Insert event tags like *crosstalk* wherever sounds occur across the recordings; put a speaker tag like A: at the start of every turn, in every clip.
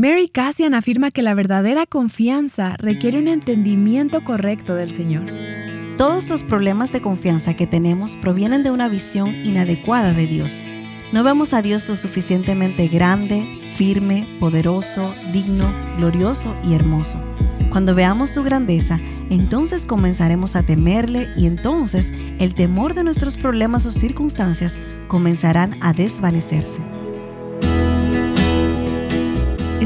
A: Mary Cassian afirma que la verdadera confianza requiere un entendimiento correcto del Señor.
B: Todos los problemas de confianza que tenemos provienen de una visión inadecuada de Dios. No vemos a Dios lo suficientemente grande, firme, poderoso, digno, glorioso y hermoso. Cuando veamos su grandeza, entonces comenzaremos a temerle y entonces el temor de nuestros problemas o circunstancias comenzarán a desvanecerse.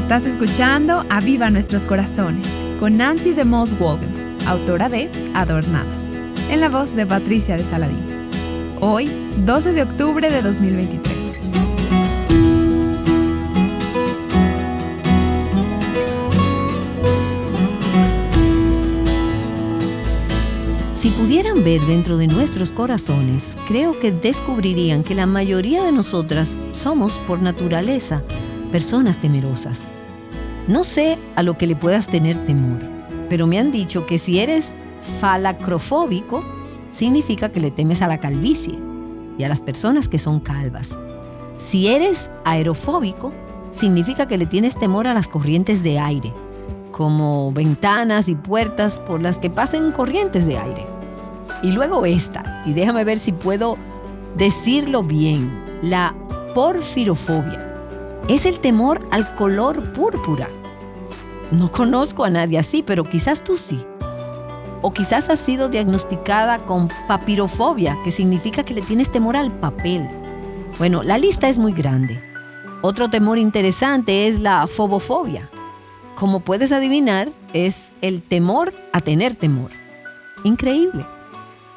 A: Estás escuchando Aviva Nuestros Corazones con Nancy de Moss Walden, autora de Adornadas, en la voz de Patricia de Saladín. Hoy, 12 de octubre de 2023.
C: Si pudieran ver dentro de nuestros corazones, creo que descubrirían que la mayoría de nosotras somos por naturaleza personas temerosas. No sé a lo que le puedas tener temor, pero me han dicho que si eres falacrofóbico, significa que le temes a la calvicie y a las personas que son calvas. Si eres aerofóbico, significa que le tienes temor a las corrientes de aire, como ventanas y puertas por las que pasen corrientes de aire. Y luego esta, y déjame ver si puedo decirlo bien, la porfirofobia es el temor al color púrpura. No conozco a nadie así, pero quizás tú sí. O quizás has sido diagnosticada con papirofobia, que significa que le tienes temor al papel. Bueno, la lista es muy grande. Otro temor interesante es la fobofobia. Como puedes adivinar, es el temor a tener temor. Increíble.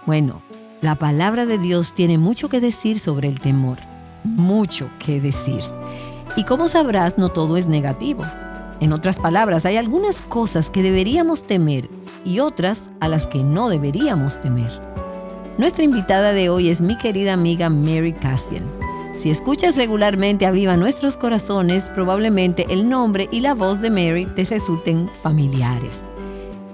C: Bueno, la palabra de Dios tiene mucho que decir sobre el temor. Mucho que decir. Y como sabrás, no todo es negativo. En otras palabras, hay algunas cosas que deberíamos temer y otras a las que no deberíamos temer. Nuestra invitada de hoy es mi querida amiga Mary Cassian. Si escuchas regularmente a Viva Nuestros Corazones, probablemente el nombre y la voz de Mary te resulten familiares.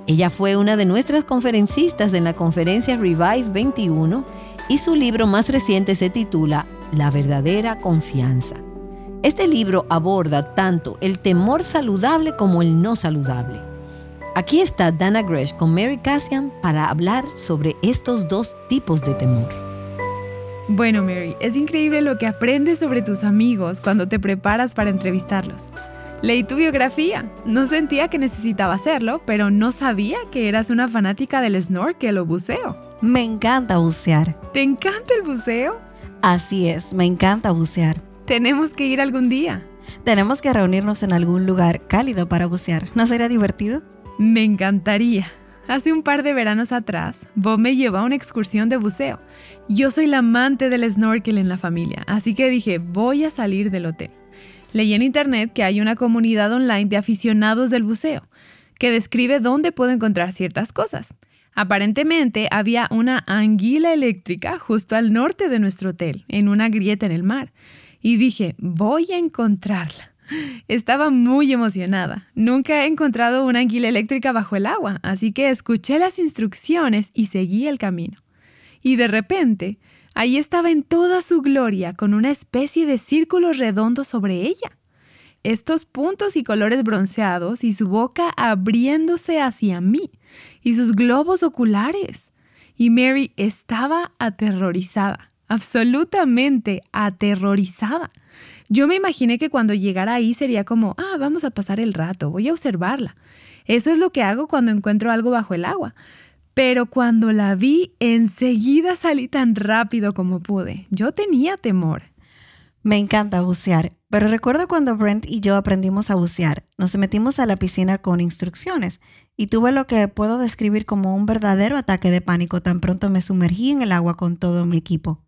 C: Ella fue una de nuestras conferencistas en la conferencia Revive 21 y su libro más reciente se titula La verdadera confianza. Este libro aborda tanto el temor saludable como el no saludable. Aquí está Dana Gresh con Mary Cassian para hablar sobre estos dos tipos de temor.
A: Bueno, Mary, es increíble lo que aprendes sobre tus amigos cuando te preparas para entrevistarlos. Leí tu biografía. No sentía que necesitaba hacerlo, pero no sabía que eras una fanática del snorkel o buceo.
B: Me encanta bucear.
A: ¿Te encanta el buceo?
B: Así es, me encanta bucear.
A: Tenemos que ir algún día.
B: Tenemos que reunirnos en algún lugar cálido para bucear. ¿No sería divertido?
A: Me encantaría. Hace un par de veranos atrás, Bob me llevó a una excursión de buceo. Yo soy la amante del snorkel en la familia, así que dije, voy a salir del hotel. Leí en internet que hay una comunidad online de aficionados del buceo, que describe dónde puedo encontrar ciertas cosas. Aparentemente había una anguila eléctrica justo al norte de nuestro hotel, en una grieta en el mar y dije, voy a encontrarla. Estaba muy emocionada. Nunca he encontrado una anguila eléctrica bajo el agua, así que escuché las instrucciones y seguí el camino. Y de repente, ahí estaba en toda su gloria, con una especie de círculo redondo sobre ella. Estos puntos y colores bronceados y su boca abriéndose hacia mí, y sus globos oculares. Y Mary estaba aterrorizada absolutamente aterrorizada. Yo me imaginé que cuando llegara ahí sería como, ah, vamos a pasar el rato, voy a observarla. Eso es lo que hago cuando encuentro algo bajo el agua. Pero cuando la vi, enseguida salí tan rápido como pude. Yo tenía temor.
B: Me encanta bucear, pero recuerdo cuando Brent y yo aprendimos a bucear. Nos metimos a la piscina con instrucciones y tuve lo que puedo describir como un verdadero ataque de pánico tan pronto me sumergí en el agua con todo mi equipo.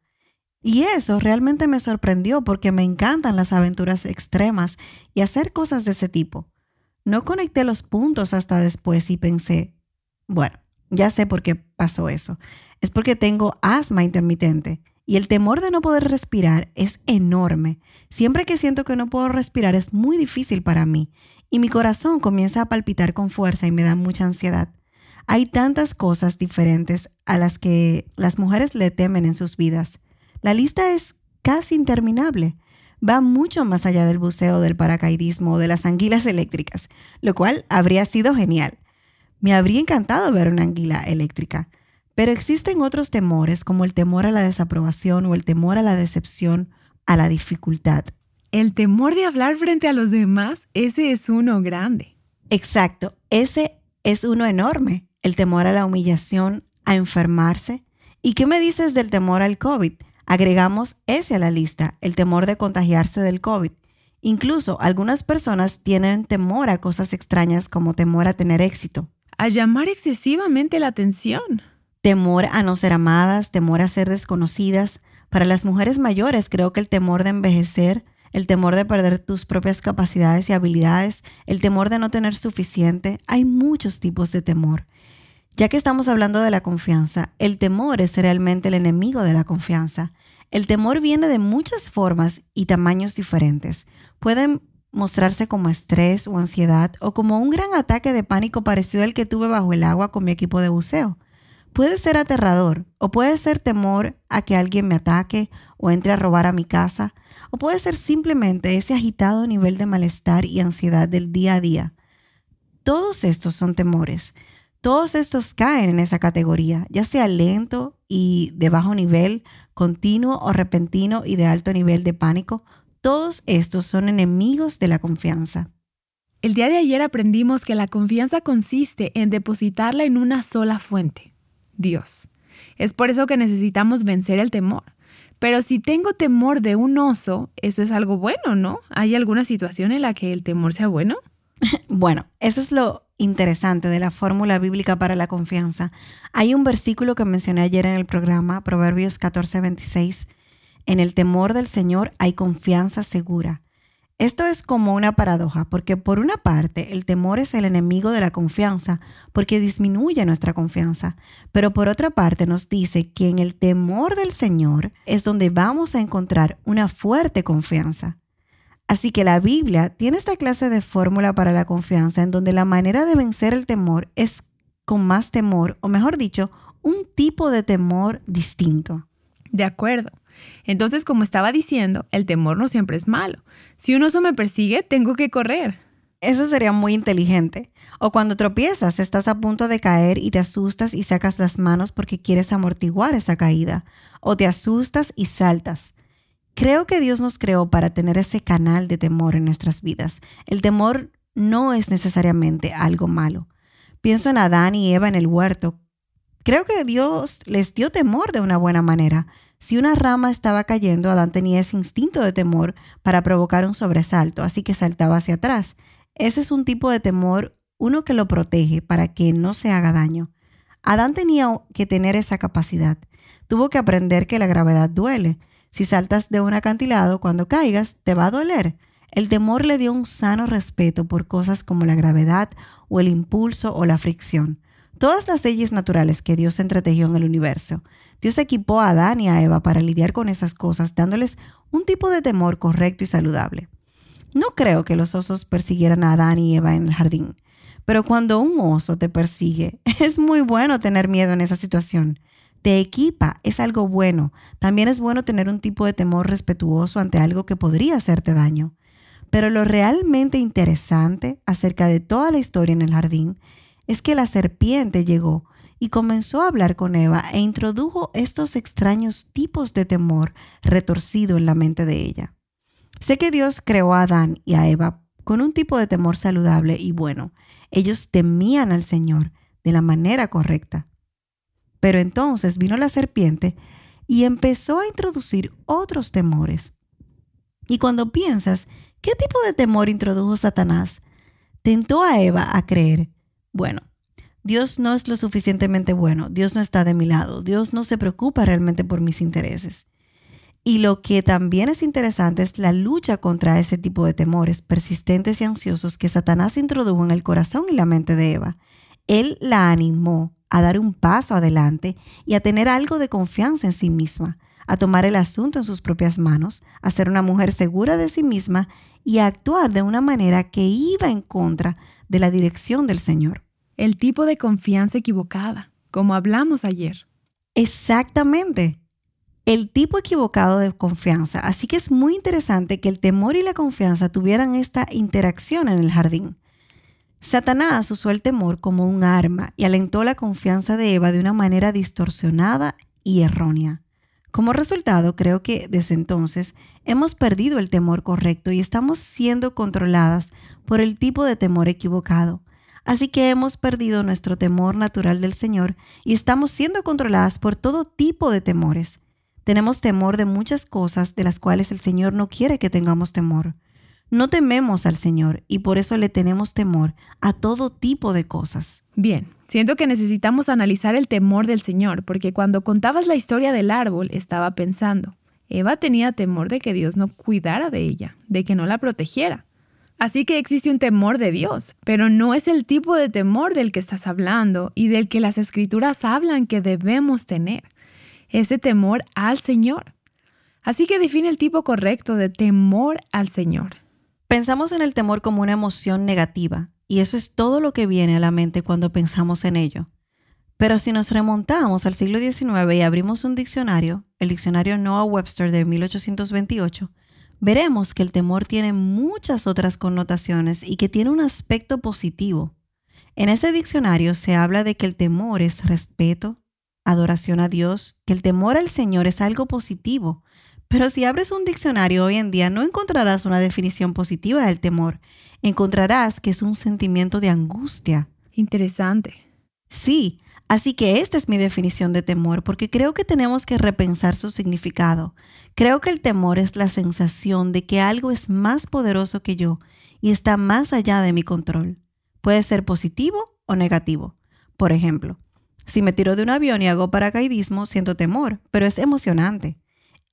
B: Y eso realmente me sorprendió porque me encantan las aventuras extremas y hacer cosas de ese tipo. No conecté los puntos hasta después y pensé, bueno, ya sé por qué pasó eso. Es porque tengo asma intermitente y el temor de no poder respirar es enorme. Siempre que siento que no puedo respirar es muy difícil para mí y mi corazón comienza a palpitar con fuerza y me da mucha ansiedad. Hay tantas cosas diferentes a las que las mujeres le temen en sus vidas la lista es casi interminable. va mucho más allá del buceo, del paracaidismo o de las anguilas eléctricas, lo cual habría sido genial. Me habría encantado ver una anguila eléctrica, pero existen otros temores como el temor a la desaprobación o el temor a la decepción, a la dificultad.
A: El temor de hablar frente a los demás, ese es uno grande.
B: Exacto, ese es uno enorme. El temor a la humillación, a enfermarse. ¿Y qué me dices del temor al COVID? Agregamos ese a la lista, el temor de contagiarse del COVID. Incluso algunas personas tienen temor a cosas extrañas como temor a tener éxito.
A: A llamar excesivamente la atención.
B: Temor a no ser amadas, temor a ser desconocidas. Para las mujeres mayores creo que el temor de envejecer, el temor de perder tus propias capacidades y habilidades, el temor de no tener suficiente, hay muchos tipos de temor. Ya que estamos hablando de la confianza, el temor es realmente el enemigo de la confianza. El temor viene de muchas formas y tamaños diferentes. Pueden mostrarse como estrés o ansiedad o como un gran ataque de pánico parecido al que tuve bajo el agua con mi equipo de buceo. Puede ser aterrador o puede ser temor a que alguien me ataque o entre a robar a mi casa o puede ser simplemente ese agitado nivel de malestar y ansiedad del día a día. Todos estos son temores todos estos caen en esa categoría, ya sea lento y de bajo nivel, continuo o repentino y de alto nivel de pánico. Todos estos son enemigos de la confianza.
A: El día de ayer aprendimos que la confianza consiste en depositarla en una sola fuente, Dios. Es por eso que necesitamos vencer el temor. Pero si tengo temor de un oso, eso es algo bueno, ¿no? ¿Hay alguna situación en la que el temor sea bueno? *laughs*
B: bueno, eso es lo interesante de la fórmula bíblica para la confianza. Hay un versículo que mencioné ayer en el programa, Proverbios 14, 26. En el temor del Señor hay confianza segura. Esto es como una paradoja, porque por una parte el temor es el enemigo de la confianza, porque disminuye nuestra confianza, pero por otra parte nos dice que en el temor del Señor es donde vamos a encontrar una fuerte confianza. Así que la Biblia tiene esta clase de fórmula para la confianza en donde la manera de vencer el temor es con más temor, o mejor dicho, un tipo de temor distinto.
A: De acuerdo. Entonces, como estaba diciendo, el temor no siempre es malo. Si un oso me persigue, tengo que correr.
B: Eso sería muy inteligente. O cuando tropiezas, estás a punto de caer y te asustas y sacas las manos porque quieres amortiguar esa caída. O te asustas y saltas. Creo que Dios nos creó para tener ese canal de temor en nuestras vidas. El temor no es necesariamente algo malo. Pienso en Adán y Eva en el huerto. Creo que Dios les dio temor de una buena manera. Si una rama estaba cayendo, Adán tenía ese instinto de temor para provocar un sobresalto, así que saltaba hacia atrás. Ese es un tipo de temor, uno que lo protege para que no se haga daño. Adán tenía que tener esa capacidad. Tuvo que aprender que la gravedad duele. Si saltas de un acantilado, cuando caigas, te va a doler. El temor le dio un sano respeto por cosas como la gravedad o el impulso o la fricción. Todas las leyes naturales que Dios entretejió en el universo. Dios equipó a Adán y a Eva para lidiar con esas cosas, dándoles un tipo de temor correcto y saludable. No creo que los osos persiguieran a Adán y Eva en el jardín, pero cuando un oso te persigue, *laughs* es muy bueno tener miedo en esa situación te equipa, es algo bueno. También es bueno tener un tipo de temor respetuoso ante algo que podría hacerte daño. Pero lo realmente interesante acerca de toda la historia en el jardín es que la serpiente llegó y comenzó a hablar con Eva e introdujo estos extraños tipos de temor retorcido en la mente de ella. Sé que Dios creó a Adán y a Eva con un tipo de temor saludable y bueno. Ellos temían al Señor de la manera correcta. Pero entonces vino la serpiente y empezó a introducir otros temores. Y cuando piensas, ¿qué tipo de temor introdujo Satanás? Tentó a Eva a creer, bueno, Dios no es lo suficientemente bueno, Dios no está de mi lado, Dios no se preocupa realmente por mis intereses. Y lo que también es interesante es la lucha contra ese tipo de temores persistentes y ansiosos que Satanás introdujo en el corazón y la mente de Eva. Él la animó a dar un paso adelante y a tener algo de confianza en sí misma, a tomar el asunto en sus propias manos, a ser una mujer segura de sí misma y a actuar de una manera que iba en contra de la dirección del Señor.
A: El tipo de confianza equivocada, como hablamos ayer.
B: Exactamente. el tipo equivocado de confianza. Así que es muy interesante que el temor y la confianza tuvieran esta interacción en el jardín. Satanás usó el temor como un arma y alentó la confianza de Eva de una manera distorsionada y errónea. Como resultado, creo que desde entonces hemos perdido el temor correcto y estamos siendo controladas por el tipo de temor equivocado. Así que hemos perdido nuestro temor natural del Señor y estamos siendo controladas por todo tipo de temores. Tenemos temor de muchas cosas de las cuales el Señor no quiere que tengamos temor. No tememos al Señor y por eso le tenemos temor a todo tipo de cosas.
A: Bien, siento que necesitamos analizar el temor del Señor, porque cuando contabas la historia del árbol estaba pensando, Eva tenía temor de que Dios no cuidara de ella, de que no la protegiera. Así que existe un temor de Dios, pero no es el tipo de temor del que estás hablando y del que las escrituras hablan que debemos tener. Ese temor al Señor. Así que define el tipo correcto de temor al Señor.
B: Pensamos en el temor como una emoción negativa, y eso es todo lo que viene a la mente cuando pensamos en ello. Pero si nos remontamos al siglo XIX y abrimos un diccionario, el diccionario Noah Webster de 1828, veremos que el temor tiene muchas otras connotaciones y que tiene un aspecto positivo. En ese diccionario se habla de que el temor es respeto, adoración a Dios, que el temor al Señor es algo positivo, pero si abres un diccionario hoy en día no encontrarás una definición positiva del temor. Encontrarás que es un sentimiento de angustia.
A: Interesante.
B: Sí, así que esta es mi definición de temor porque creo que tenemos que repensar su significado. Creo que el temor es la sensación de que algo es más poderoso que yo y está más allá de mi control. Puede ser positivo o negativo. Por ejemplo, si me tiro de un avión y hago paracaidismo, siento temor, pero es emocionante.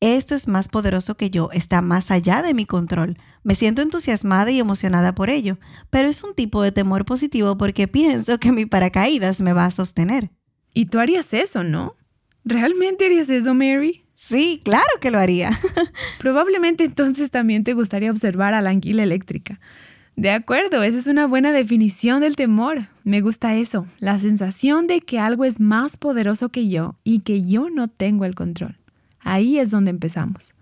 B: Esto es más poderoso que yo, está más allá de mi control. Me siento entusiasmada y emocionada por ello, pero es un tipo de temor positivo porque pienso que mi paracaídas me va a sostener.
A: Y tú harías eso, ¿no? ¿Realmente harías eso, Mary?
B: Sí, claro que lo haría. *laughs*
A: Probablemente entonces también te gustaría observar a la anguila eléctrica. De acuerdo, esa es una buena definición del temor. Me gusta eso, la sensación de que algo es más poderoso que yo y que yo no tengo el control. Ahí es donde empezamos.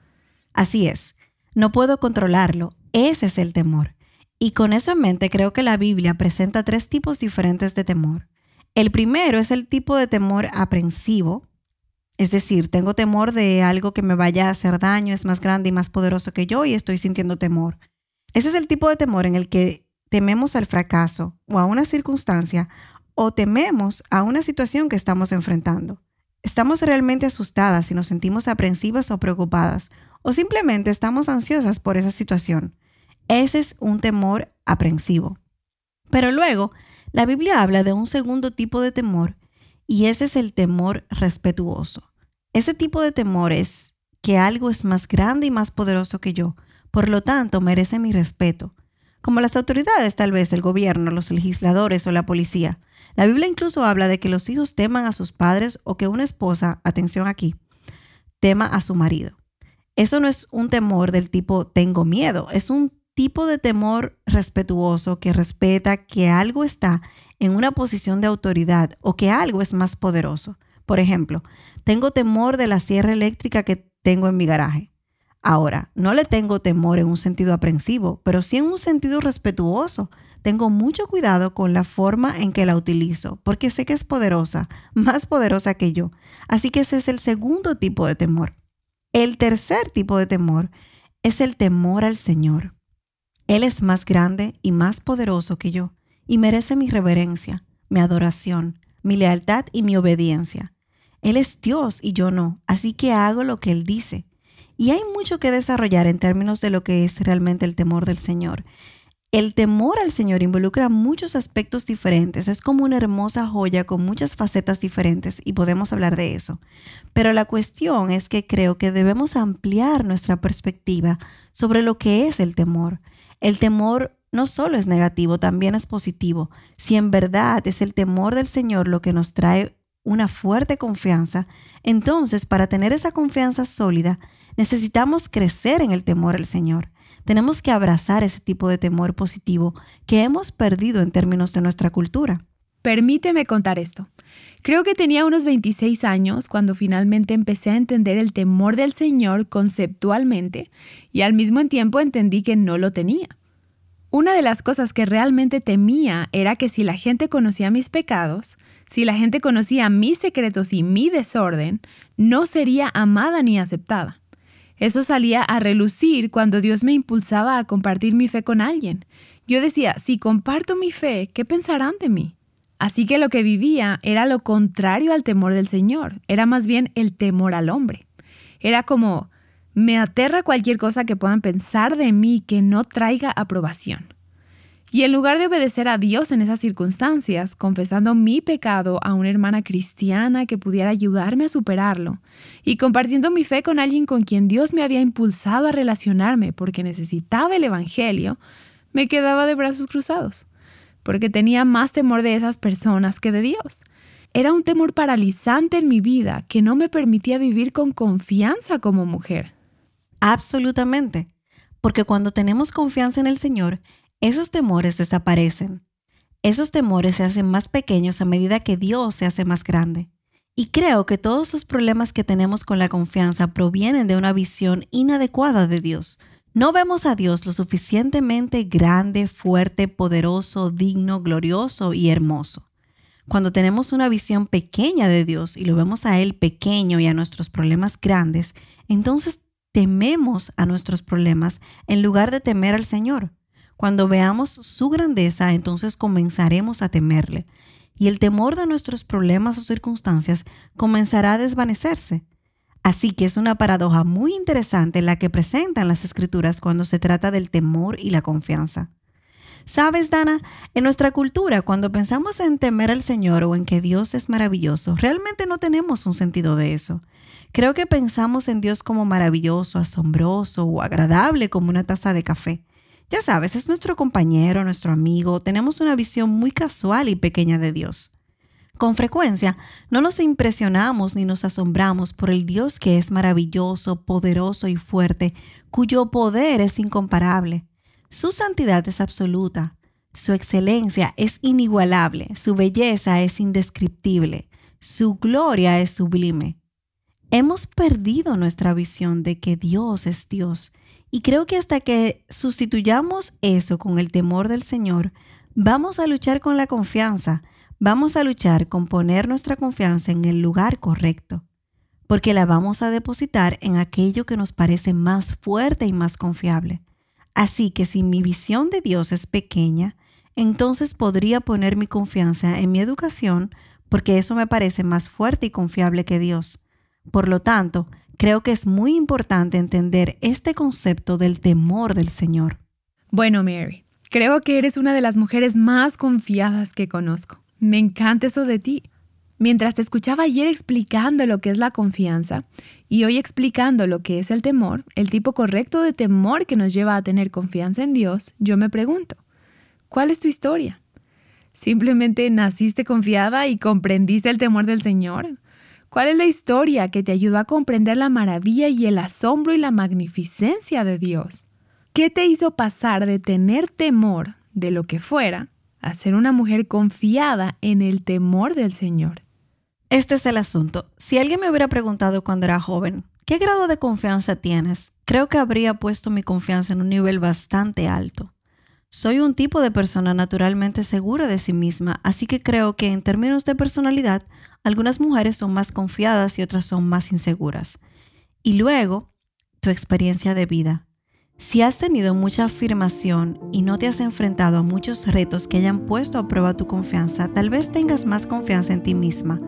B: Así es. No puedo controlarlo. Ese es el temor. Y con eso en mente creo que la Biblia presenta tres tipos diferentes de temor. El primero es el tipo de temor aprensivo, es decir, tengo temor de algo que me vaya a hacer daño, es más grande y más poderoso que yo y estoy sintiendo temor. Ese es el tipo de temor en el que tememos al fracaso o a una circunstancia o tememos a una situación que estamos enfrentando. Estamos realmente asustadas y nos sentimos aprensivas o preocupadas, o simplemente estamos ansiosas por esa situación. Ese es un temor aprensivo. Pero luego, la Biblia habla de un segundo tipo de temor, y ese es el temor respetuoso. Ese tipo de temor es que algo es más grande y más poderoso que yo, por lo tanto merece mi respeto, como las autoridades, tal vez el gobierno, los legisladores o la policía. La Biblia incluso habla de que los hijos teman a sus padres o que una esposa, atención aquí, tema a su marido. Eso no es un temor del tipo tengo miedo, es un tipo de temor respetuoso que respeta que algo está en una posición de autoridad o que algo es más poderoso. Por ejemplo, tengo temor de la sierra eléctrica que tengo en mi garaje. Ahora, no le tengo temor en un sentido aprensivo, pero sí en un sentido respetuoso. Tengo mucho cuidado con la forma en que la utilizo, porque sé que es poderosa, *laughs* más poderosa que yo. Así que ese es el segundo tipo de temor. El tercer tipo de temor es el temor al Señor. Él es más grande y más poderoso que yo, y merece mi reverencia, mi adoración, mi lealtad y mi obediencia. Él es Dios y yo no, así que hago lo que Él dice. Y hay mucho que desarrollar en términos de lo que es realmente el temor del Señor. El temor al Señor involucra muchos aspectos diferentes, es como una hermosa joya con muchas facetas diferentes y podemos hablar de eso. Pero la cuestión es que creo que debemos ampliar nuestra perspectiva sobre lo que es el temor. El temor no solo es negativo, también es positivo. Si en verdad es el temor del Señor lo que nos trae una fuerte confianza, entonces para tener esa confianza sólida, necesitamos crecer en el temor al Señor. Tenemos que abrazar ese tipo de temor positivo que hemos perdido en términos de nuestra cultura.
A: Permíteme contar esto. Creo que tenía unos 26 años cuando finalmente empecé a entender el temor del Señor conceptualmente y al mismo tiempo entendí que no lo tenía. Una de las cosas que realmente temía era que si la gente conocía mis pecados, si la gente conocía mis secretos y mi desorden, no sería amada ni aceptada. Eso salía a relucir cuando Dios me impulsaba a compartir mi fe con alguien. Yo decía, si comparto mi fe, ¿qué pensarán de mí? Así que lo que vivía era lo contrario al temor del Señor, era más bien el temor al hombre. Era como, me aterra cualquier cosa que puedan pensar de mí que no traiga aprobación. Y en lugar de obedecer a Dios en esas circunstancias, confesando mi pecado a una hermana cristiana que pudiera ayudarme a superarlo, y compartiendo mi fe con alguien con quien Dios me había impulsado a relacionarme porque necesitaba el Evangelio, me quedaba de brazos cruzados porque tenía más temor de esas personas que de Dios. Era un temor paralizante en mi vida que no me permitía vivir con confianza como mujer.
B: Absolutamente, porque cuando tenemos confianza en el Señor, esos temores desaparecen. Esos temores se hacen más pequeños a medida que Dios se hace más grande. Y creo que todos los problemas que tenemos con la confianza provienen de una visión inadecuada de Dios, no vemos a Dios lo suficientemente grande, fuerte, poderoso, digno, glorioso y hermoso. Cuando tenemos una visión pequeña de Dios y lo vemos a Él pequeño y a nuestros problemas grandes, entonces tememos a nuestros problemas en lugar de temer al Señor. Cuando veamos su grandeza, entonces comenzaremos a temerle. Y el temor de nuestros problemas o circunstancias comenzará a desvanecerse. Así que es una paradoja muy interesante la que presentan las escrituras cuando se trata del temor y la confianza. Sabes, Dana, en nuestra cultura, cuando pensamos en temer al Señor o en que Dios es maravilloso, realmente no tenemos un sentido de eso. Creo que pensamos en Dios como maravilloso, asombroso o agradable como una taza de café. Ya sabes, es nuestro compañero, nuestro amigo, tenemos una visión muy casual y pequeña de Dios. Con frecuencia no nos impresionamos ni nos asombramos por el Dios que es maravilloso, poderoso y fuerte, cuyo poder es incomparable. Su santidad es absoluta, su excelencia es inigualable, su belleza es indescriptible, su gloria es sublime. Hemos perdido nuestra visión de que Dios es Dios y creo que hasta que sustituyamos eso con el temor del Señor, vamos a luchar con la confianza, Vamos a luchar con poner nuestra confianza en el lugar correcto, porque la vamos a depositar en aquello que nos parece más fuerte y más confiable. Así que si mi visión de Dios es pequeña, entonces podría poner mi confianza en mi educación porque eso me parece más fuerte y confiable que Dios. Por lo tanto, creo que es muy importante entender este concepto del temor del Señor.
A: Bueno, Mary, creo que eres una de las mujeres más confiadas que conozco. Me encanta eso de ti. Mientras te escuchaba ayer explicando lo que es la confianza y hoy explicando lo que es el temor, el tipo correcto de temor que nos lleva a tener confianza en Dios, yo me pregunto, ¿cuál es tu historia? ¿Simplemente naciste confiada y comprendiste el temor del Señor? ¿Cuál es la historia que te ayudó a comprender la maravilla y el asombro y la magnificencia de Dios? ¿Qué te hizo pasar de tener temor de lo que fuera a ser una mujer confiada en el temor del Señor.
B: Este es el asunto. Si alguien me hubiera preguntado cuando era joven, ¿qué grado de confianza tienes? Creo que habría puesto mi confianza en un nivel bastante alto. Soy un tipo de persona naturalmente segura de sí misma, así que creo que en términos de personalidad, algunas mujeres son más confiadas y otras son más inseguras. Y luego, tu experiencia de vida. Si has tenido mucha afirmación y no te has enfrentado a muchos retos que hayan puesto a prueba tu confianza, tal vez tengas más confianza en ti misma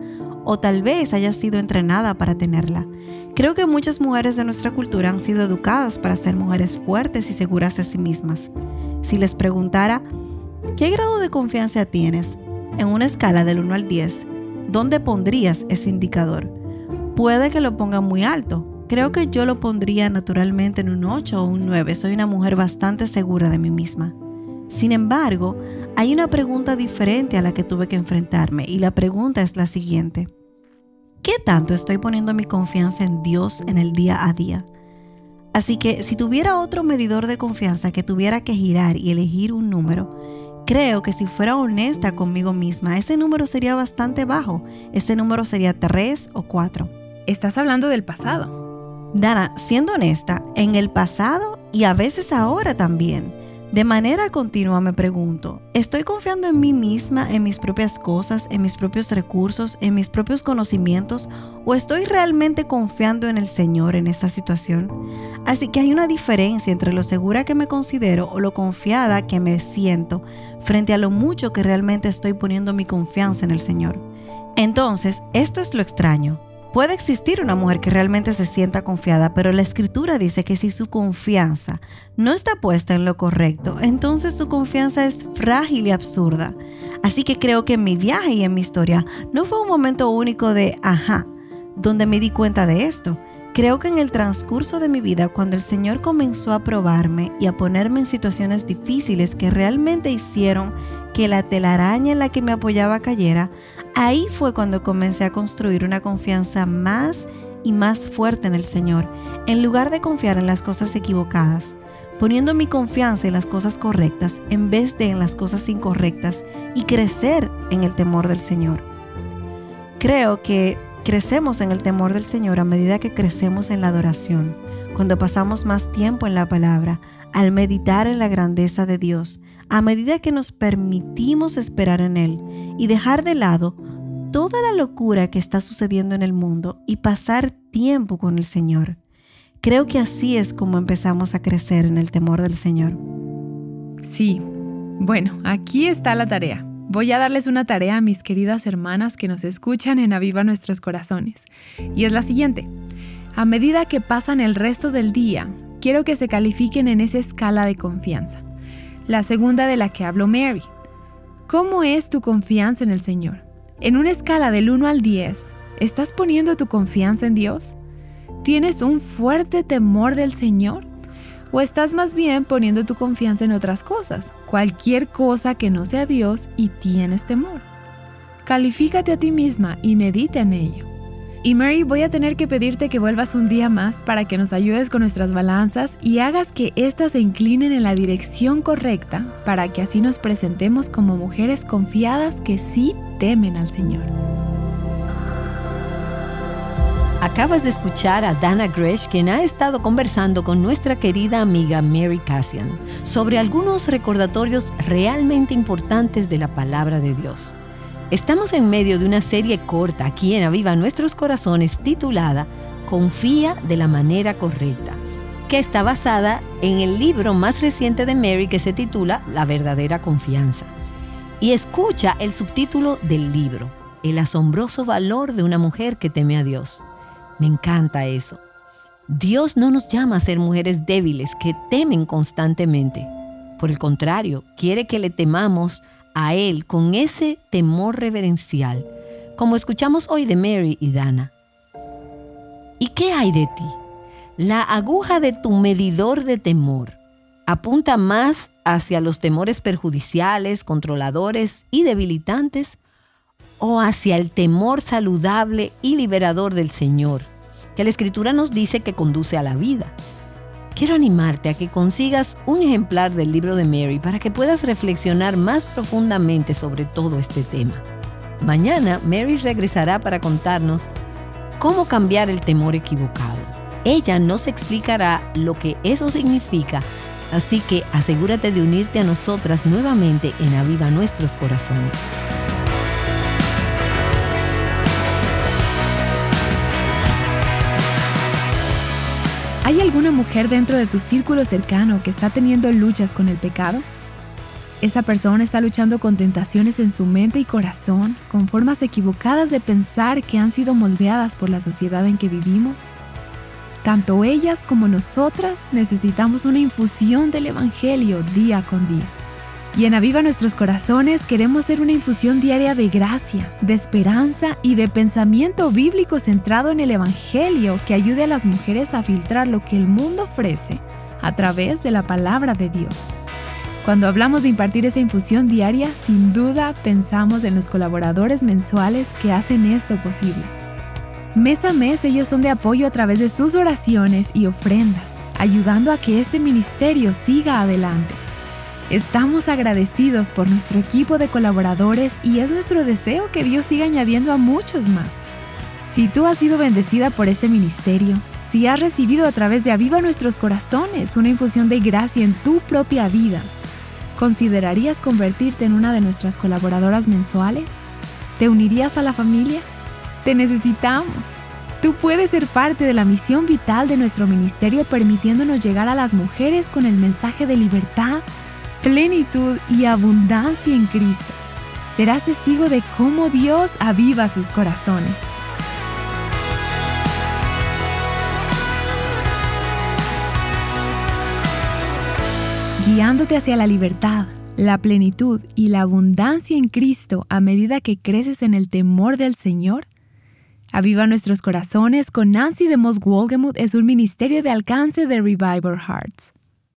B: o tal vez hayas sido entrenada para tenerla. Creo que muchas mujeres de nuestra cultura han sido educadas para ser mujeres fuertes y seguras de sí mismas. Si les preguntara, ¿qué grado de confianza tienes? En una escala del 1 al 10, ¿dónde pondrías ese indicador? Puede que lo ponga muy alto, Creo que yo lo pondría naturalmente en un 8 o un 9. Soy una mujer bastante segura de mí misma. Sin embargo, hay una pregunta diferente a la que tuve que enfrentarme y la pregunta es la siguiente. ¿Qué tanto estoy poniendo mi confianza en Dios en el día a día? Así que si tuviera otro medidor de confianza que tuviera que girar y elegir un número, Creo que si fuera honesta conmigo misma, ese número sería bastante bajo. Ese número sería 3 o 4.
A: Estás hablando del pasado.
B: Dana, siendo honesta, en el pasado y a veces ahora también, de manera continua me pregunto, ¿estoy confiando en mí misma, en mis propias cosas, en mis propios recursos, en mis propios conocimientos? ¿O estoy realmente confiando en el Señor en esta situación? Así que hay una diferencia entre lo segura que me considero o lo confiada que me siento frente a lo mucho que realmente estoy poniendo mi confianza en el Señor. Entonces, esto es lo extraño. Puede existir una mujer que realmente se sienta confiada, pero la escritura dice que si su confianza no está puesta en lo correcto, entonces su confianza es frágil y absurda. Así que creo que en mi viaje y en mi historia no fue un momento único de ajá, donde me di cuenta de esto. Creo que en el transcurso de mi vida, cuando el Señor comenzó a probarme y a ponerme en situaciones difíciles que realmente hicieron que la telaraña en la que me apoyaba cayera, ahí fue cuando comencé a construir una confianza más y más fuerte en el Señor, en lugar de confiar en las cosas equivocadas, poniendo mi confianza en las cosas correctas en vez de en las cosas incorrectas y crecer en el temor del Señor. Creo que Crecemos en el temor del Señor a medida que crecemos en la adoración, cuando pasamos más tiempo en la palabra, al meditar en la grandeza de Dios, a medida que nos permitimos esperar en Él y dejar de lado toda la locura que está sucediendo en el mundo y pasar tiempo con el Señor. Creo que así es como empezamos a crecer en el temor del Señor.
A: Sí. Bueno, aquí está la tarea. Voy a darles una tarea a mis queridas hermanas que nos escuchan en Aviva Nuestros Corazones. Y es la siguiente. A medida que pasan el resto del día, quiero que se califiquen en esa escala de confianza. La segunda de la que habló Mary. ¿Cómo es tu confianza en el Señor? En una escala del 1 al 10, ¿estás poniendo tu confianza en Dios? ¿Tienes un fuerte temor del Señor? ¿O estás más bien poniendo tu confianza en otras cosas, cualquier cosa que no sea Dios y tienes temor? Califícate a ti misma y medita en ello. Y Mary, voy a tener que pedirte que vuelvas un día más para que nos ayudes con nuestras balanzas y hagas que éstas se inclinen en la dirección correcta para que así nos presentemos como mujeres confiadas que sí temen al Señor.
C: Acabas de escuchar a Dana Gresh, quien ha estado conversando con nuestra querida amiga Mary Cassian sobre algunos recordatorios realmente importantes de la palabra de Dios. Estamos en medio de una serie corta aquí en Aviva Nuestros Corazones titulada Confía de la manera correcta, que está basada en el libro más reciente de Mary que se titula La verdadera confianza. Y escucha el subtítulo del libro, El asombroso valor de una mujer que teme a Dios. Me encanta eso. Dios no nos llama a ser mujeres débiles que temen constantemente. Por el contrario, quiere que le temamos a Él con ese temor reverencial, como escuchamos hoy de Mary y Dana. ¿Y qué hay de ti? La aguja de tu medidor de temor apunta más hacia los temores perjudiciales, controladores y debilitantes o hacia el temor saludable y liberador del Señor, que la Escritura nos dice que conduce a la vida. Quiero animarte a que consigas un ejemplar del libro de Mary para que puedas reflexionar más profundamente sobre todo este tema. Mañana Mary regresará para contarnos cómo cambiar el temor equivocado. Ella nos explicará lo que eso significa, así que asegúrate de unirte a nosotras nuevamente en Aviva Nuestros Corazones.
A: ¿Hay alguna mujer dentro de tu círculo cercano que está teniendo luchas con el pecado? Esa persona está luchando con tentaciones en su mente y corazón, con formas equivocadas de pensar que han sido moldeadas por la sociedad en que vivimos. Tanto ellas como nosotras necesitamos una infusión del Evangelio día con día. Y en Aviva Nuestros Corazones queremos ser una infusión diaria de gracia, de esperanza y de pensamiento bíblico centrado en el Evangelio que ayude a las mujeres a filtrar lo que el mundo ofrece a través de la palabra de Dios. Cuando hablamos de impartir esa infusión diaria, sin duda pensamos en los colaboradores mensuales que hacen esto posible. Mes a mes ellos son de apoyo a través de sus oraciones y ofrendas, ayudando a que este ministerio siga adelante. Estamos agradecidos por nuestro equipo de colaboradores y es nuestro deseo que Dios siga añadiendo a muchos más. Si tú has sido bendecida por este ministerio, si has recibido a través de Aviva Nuestros Corazones una infusión de gracia en tu propia vida, ¿considerarías convertirte en una de nuestras colaboradoras mensuales? ¿Te unirías a la familia? Te necesitamos. Tú puedes ser parte de la misión vital de nuestro ministerio permitiéndonos llegar a las mujeres con el mensaje de libertad, plenitud y abundancia en Cristo. Serás testigo de cómo Dios aviva sus corazones. guiándote hacia la libertad, la plenitud y la abundancia en Cristo a medida que creces en el temor del Señor? Aviva nuestros corazones con Nancy de Moss Wolgemuth es un ministerio de alcance de Reviver Hearts.